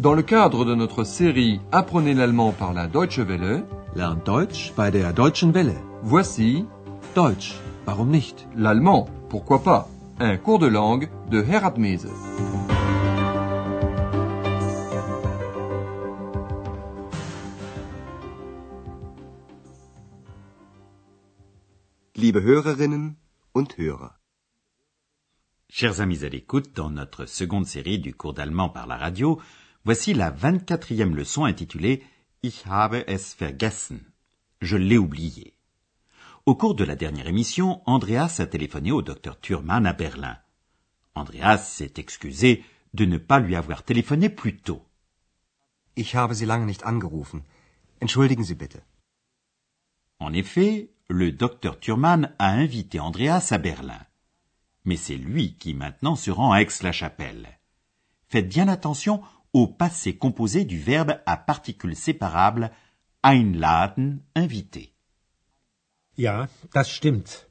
Dans le cadre de notre série Apprenez l'allemand par la Deutsche Welle, Lernt Deutsch bei der Deutschen Welle. voici Deutsch, warum nicht? l'allemand, pourquoi pas, un cours de langue de Herat Mese. Liebe Hörerinnen und Hörer, Chers amis à l'écoute, dans notre seconde série du cours d'allemand par la radio, voici la 24e leçon intitulée Ich habe es vergessen. Je l'ai oublié. Au cours de la dernière émission, Andreas a téléphoné au docteur Thurman à Berlin. Andreas s'est excusé de ne pas lui avoir téléphoné plus tôt. ich habe Sie lange nicht angerufen. Entschuldigen Sie bitte. En effet, le docteur Thurman a invité Andreas à Berlin. Mais c'est lui qui maintenant se rend à Aix-la-Chapelle. Faites bien attention au passé composé du verbe à particules séparables einladen, inviter. Ja, das stimmt.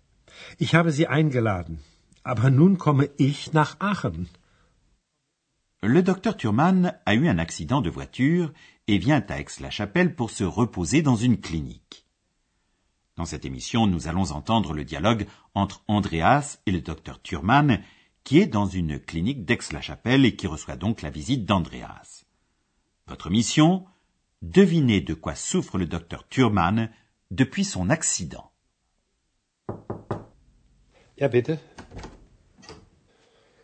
Ich habe Sie eingeladen. Aber nun komme ich nach Aachen. Le docteur Thurman a eu un accident de voiture et vient à Aix-la-Chapelle pour se reposer dans une clinique. Dans cette émission, nous allons entendre le dialogue entre Andreas et le docteur Thurman, qui est dans une clinique d'Aix-la-Chapelle et qui reçoit donc la visite d'Andreas. Votre mission Devinez de quoi souffre le docteur Thurman depuis son accident. Ja, bitte.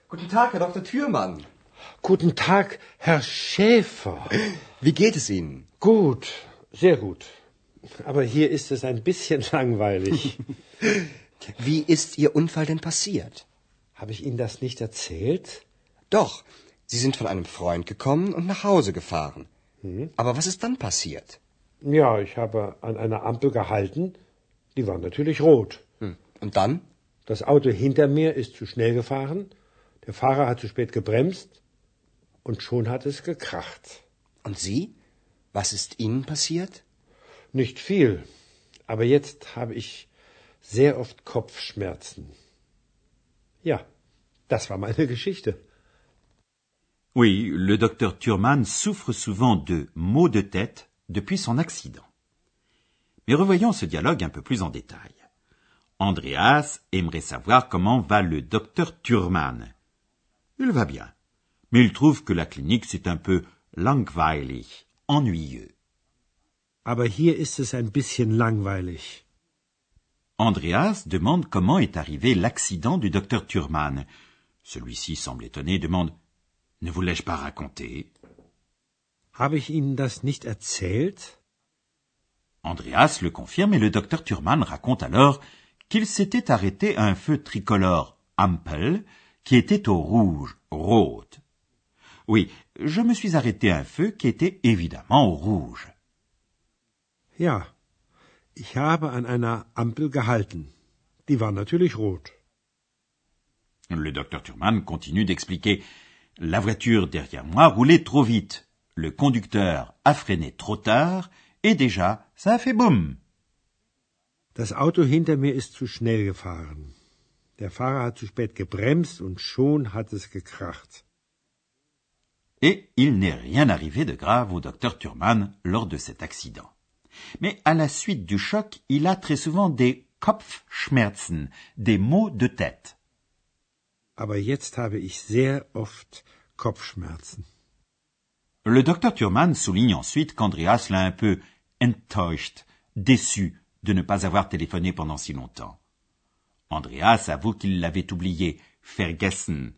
Guten Tag, Herr Dr. Thürmann. Guten Tag, Herr Schäfer. Wie geht es Ihnen? Gut, sehr gut. Aber hier ist es ein bisschen langweilig. Wie ist Ihr Unfall denn passiert? Habe ich Ihnen das nicht erzählt? Doch, Sie sind von einem Freund gekommen und nach Hause gefahren. Aber was ist dann passiert? Ja, ich habe an einer Ampel gehalten. Die war natürlich rot. Hm. Und dann? Das Auto hinter mir ist zu schnell gefahren. Der Fahrer hat zu spät gebremst. Und schon hat es gekracht. Und Sie? Was ist Ihnen passiert? Nicht viel. Aber jetzt habe ich sehr oft Kopfschmerzen. Ja, das war meine Geschichte. Oui, le docteur Thurman souffre souvent de maux de tête depuis son accident. Mais revoyons ce dialogue un peu plus en détail. Andreas aimerait savoir comment va le docteur Thurman. Il va bien, mais il trouve que la clinique c'est un peu langweilig, ennuyeux. Aber hier ist es ein bisschen langweilig. Andreas demande comment est arrivé l'accident du docteur Thurman. Celui-ci semble étonné, demande Ne vous l'ai-je pas raconté? Habe ich Ihnen das nicht erzählt? Andreas le confirme et le docteur Thurman raconte alors qu'il s'était arrêté à un feu tricolore Ampel qui était au rouge, rot. Oui, je me suis arrêté à un feu qui était évidemment au rouge. Ja, ich habe an einer Ampel gehalten. Die war natürlich rot. Le docteur Thurman continue d'expliquer. La voiture derrière moi roulait trop vite. Le conducteur a freiné trop tard et déjà, ça a fait boum. Das Auto hinter mir ist zu schnell gefahren. Der Fahrer hat zu spät gebremst und schon hat es gekracht. Et il n'est rien arrivé de grave au docteur Thurman lors de cet accident. Mais à la suite du choc, il a très souvent des Kopfschmerzen, des maux de tête. Aber jetzt habe ich sehr oft Kopfschmerzen. Le docteur Thurman souligne ensuite qu'Andreas l'a un peu enttäuscht, déçu de ne pas avoir téléphoné pendant si longtemps. Andreas avoue qu'il l'avait oublié, vergessen,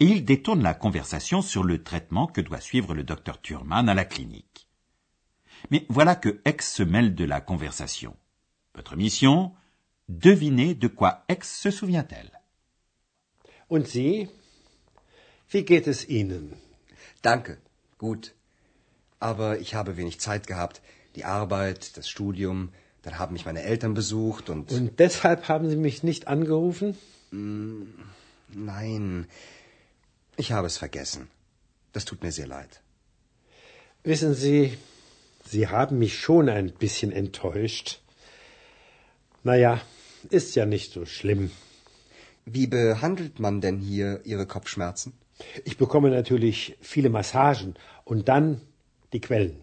et il détourne la conversation sur le traitement que doit suivre le docteur Thurman à la clinique. Mais voilà que X se mêle de la conversation. Votre mission Devinez de quoi X se souvient-elle. Und Sie? Wie geht es Ihnen? Danke. Gut. Aber ich habe wenig Zeit gehabt. Die Arbeit, das Studium, dann haben mich meine Eltern besucht und... Und deshalb haben Sie mich nicht angerufen? Nein, ich habe es vergessen. Das tut mir sehr leid. Wissen Sie, Sie haben mich schon ein bisschen enttäuscht. Naja, ist ja nicht so schlimm. Wie behandelt man denn hier Ihre Kopfschmerzen? Ich bekomme natürlich viele Massagen und dann die Quellen.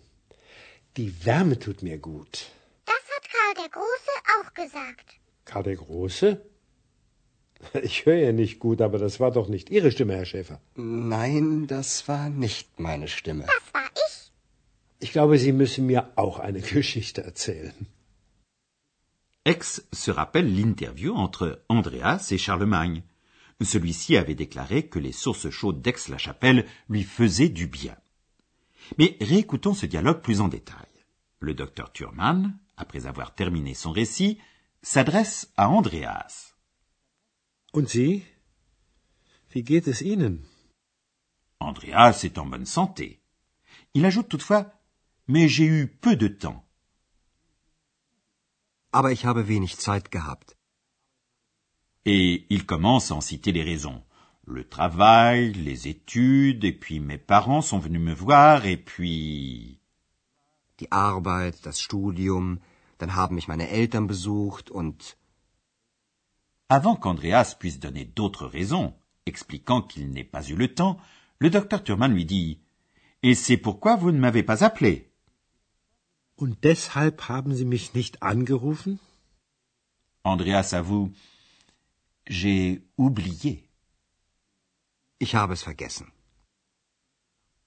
Die Wärme tut mir gut. Das hat Karl der Große auch gesagt. Karl der Große? Ich höre ja nicht gut, aber das war doch nicht Ihre Stimme, Herr Schäfer. Nein, das war nicht meine Stimme. Das. Ich glaube, Sie müssen mir auch eine Geschichte erzählen. Aix se rappelle l'interview entre Andreas et Charlemagne. Celui-ci avait déclaré que les sources chaudes d'Aix-la-Chapelle lui faisaient du bien. Mais réécoutons ce dialogue plus en détail. Le docteur Thurman, après avoir terminé son récit, s'adresse à Andreas. Und Sie? Wie geht es Ihnen? Andreas est en bonne santé. Il ajoute toutefois Mais j'ai eu peu de temps. Aber ich habe wenig Zeit gehabt. Et il commence à en citer les raisons. Le travail, les études, et puis mes parents sont venus me voir, et puis... Die Arbeit, das Studium, dann haben mich meine Eltern besucht und... Avant qu'Andreas puisse donner d'autres raisons, expliquant qu'il n'ait pas eu le temps, le docteur Thurman lui dit Et c'est pourquoi vous ne m'avez pas appelé? Und deshalb haben Sie mich nicht angerufen? Andreas avoue J'ai oublié. Ich habe es vergessen.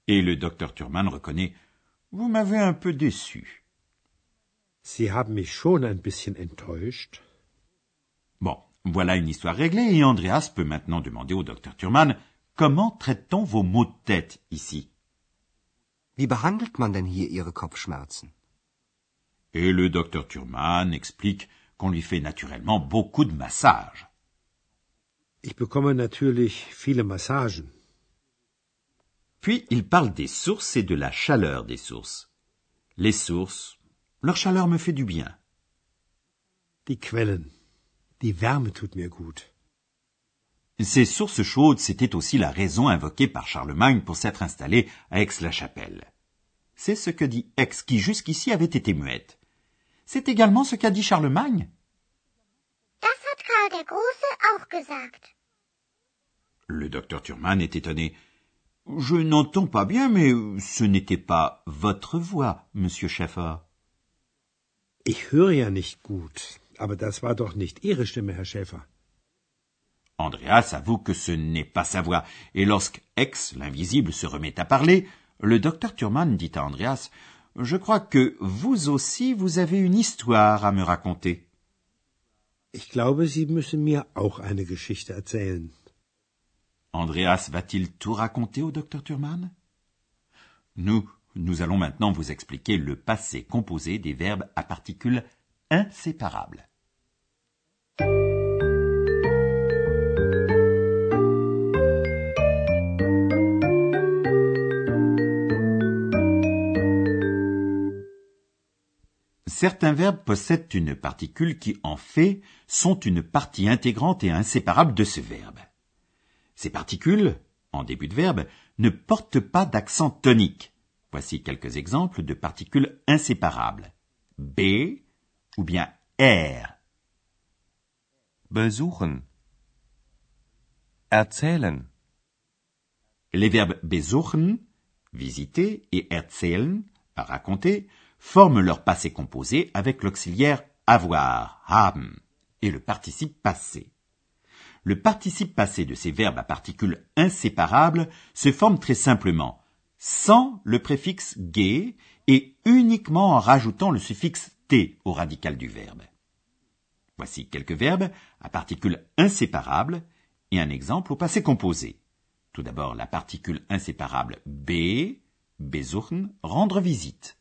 Et le docteur Thurman reconnaît Vous m'avez un peu déçu. Sie haben mich schon ein bisschen enttäuscht. Bon, voilà une histoire réglée et Andreas peut maintenant demander au docteur Thurman Comment traite-t-on vos maux de tête ici Wie behandelt man denn hier Ihre Kopfschmerzen? Et le docteur Thurman explique qu'on lui fait naturellement beaucoup de massages. Ich bekomme natürlich viele Massagen. Puis il parle des sources et de la chaleur des sources. Les sources, leur chaleur me fait du bien. Die Quellen. Die Wärme tut mir gut. Ces sources chaudes, c'était aussi la raison invoquée par Charlemagne pour s'être installé à Aix-la-Chapelle. C'est ce que dit Aix qui jusqu'ici avait été muette. C'est également ce qu'a dit Charlemagne. Das hat Karl der Große auch gesagt. Le docteur Thurman est étonné. Je n'entends pas bien, mais ce n'était pas votre voix, monsieur Schäffer. Ich höre ja nicht gut, aber das war doch nicht Ihre Stimme, Herr Schäfer. Andreas avoue que ce n'est pas sa voix, et lorsque Aix, l'invisible, se remet à parler, le docteur Thurman dit à Andreas Je crois que vous aussi vous avez une histoire à me raconter. Ich glaube, Sie müssen mir auch eine Geschichte erzählen. Andreas va-t-il tout raconter au docteur Thurman Nous, nous allons maintenant vous expliquer le passé composé des verbes à particules inséparables. Certains verbes possèdent une particule qui, en fait, sont une partie intégrante et inséparable de ce verbe. Ces particules, en début de verbe, ne portent pas d'accent tonique. Voici quelques exemples de particules inséparables. B ou bien R. Besuchen. Erzählen. Les verbes besuchen, visiter, et erzählen, raconter, forment leur passé composé avec l'auxiliaire avoir, haben, et le participe passé. Le participe passé de ces verbes à particules inséparables se forme très simplement sans le préfixe ge et uniquement en rajoutant le suffixe t au radical du verbe. Voici quelques verbes à particules inséparables et un exemple au passé composé. Tout d'abord la particule inséparable b, besuchen, rendre visite.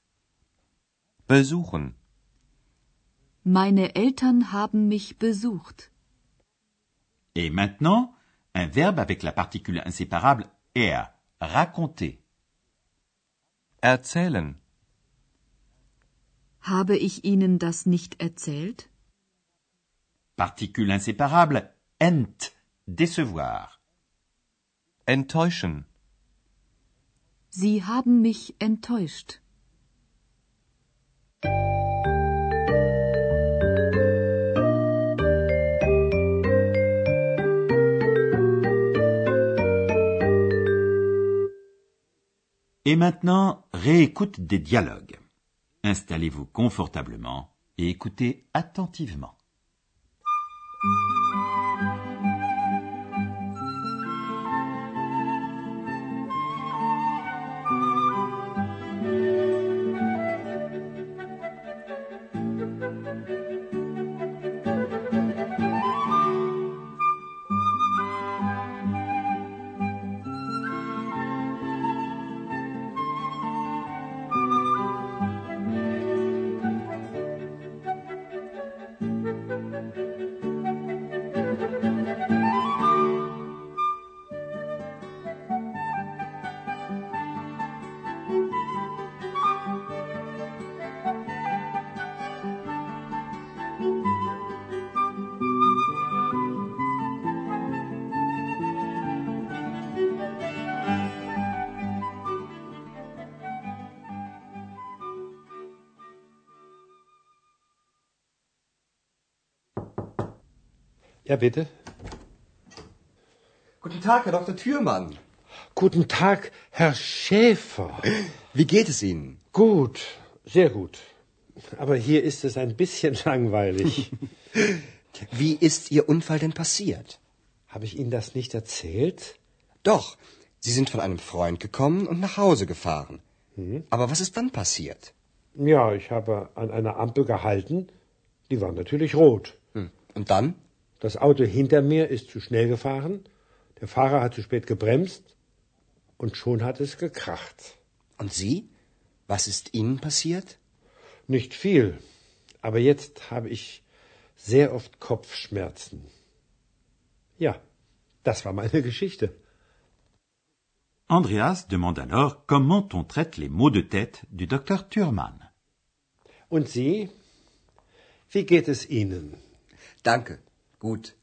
Besuchen. Meine Eltern haben mich besucht. Et maintenant, un verbe avec la particule inséparable er, raconter. Erzählen. Habe ich Ihnen das nicht erzählt? Particule inséparable ent, décevoir. Enttäuschen. Sie haben mich enttäuscht. Et maintenant, réécoute des dialogues. Installez-vous confortablement et écoutez attentivement. Ja, bitte. Guten Tag, Herr Dr. Thürmann. Guten Tag, Herr Schäfer. Wie geht es Ihnen? Gut, sehr gut. Aber hier ist es ein bisschen langweilig. Wie ist Ihr Unfall denn passiert? Habe ich Ihnen das nicht erzählt? Doch, Sie sind von einem Freund gekommen und nach Hause gefahren. Aber was ist dann passiert? Ja, ich habe an einer Ampel gehalten. Die war natürlich rot. Hm. Und dann? Das Auto hinter mir ist zu schnell gefahren. Der Fahrer hat zu spät gebremst. Und schon hat es gekracht. Und Sie? Was ist Ihnen passiert? Nicht viel. Aber jetzt habe ich sehr oft Kopfschmerzen. Ja, das war meine Geschichte. Andreas demande alors comment on traite les maux de tête du docteur Thurman. Und Sie? Wie geht es Ihnen? Danke. Gut.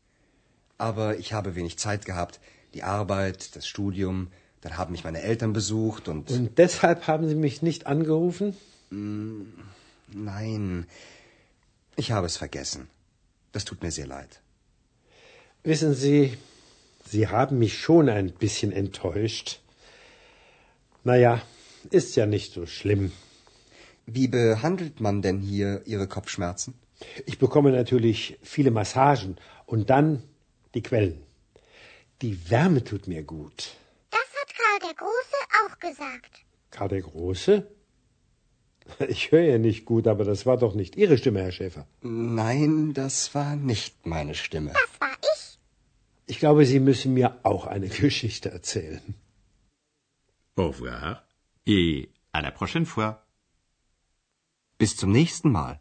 Aber ich habe wenig Zeit gehabt. Die Arbeit, das Studium, dann haben mich meine Eltern besucht und. Und deshalb haben Sie mich nicht angerufen? Nein. Ich habe es vergessen. Das tut mir sehr leid. Wissen Sie, Sie haben mich schon ein bisschen enttäuscht. Naja, ist ja nicht so schlimm. Wie behandelt man denn hier Ihre Kopfschmerzen? Ich bekomme natürlich viele Massagen und dann die Quellen. Die Wärme tut mir gut. Das hat Karl der Große auch gesagt. Karl der Große? Ich höre ja nicht gut, aber das war doch nicht Ihre Stimme, Herr Schäfer. Nein, das war nicht meine Stimme. Das war ich. Ich glaube, Sie müssen mir auch eine Geschichte erzählen. Au revoir et à la prochaine fois. Bis zum nächsten Mal.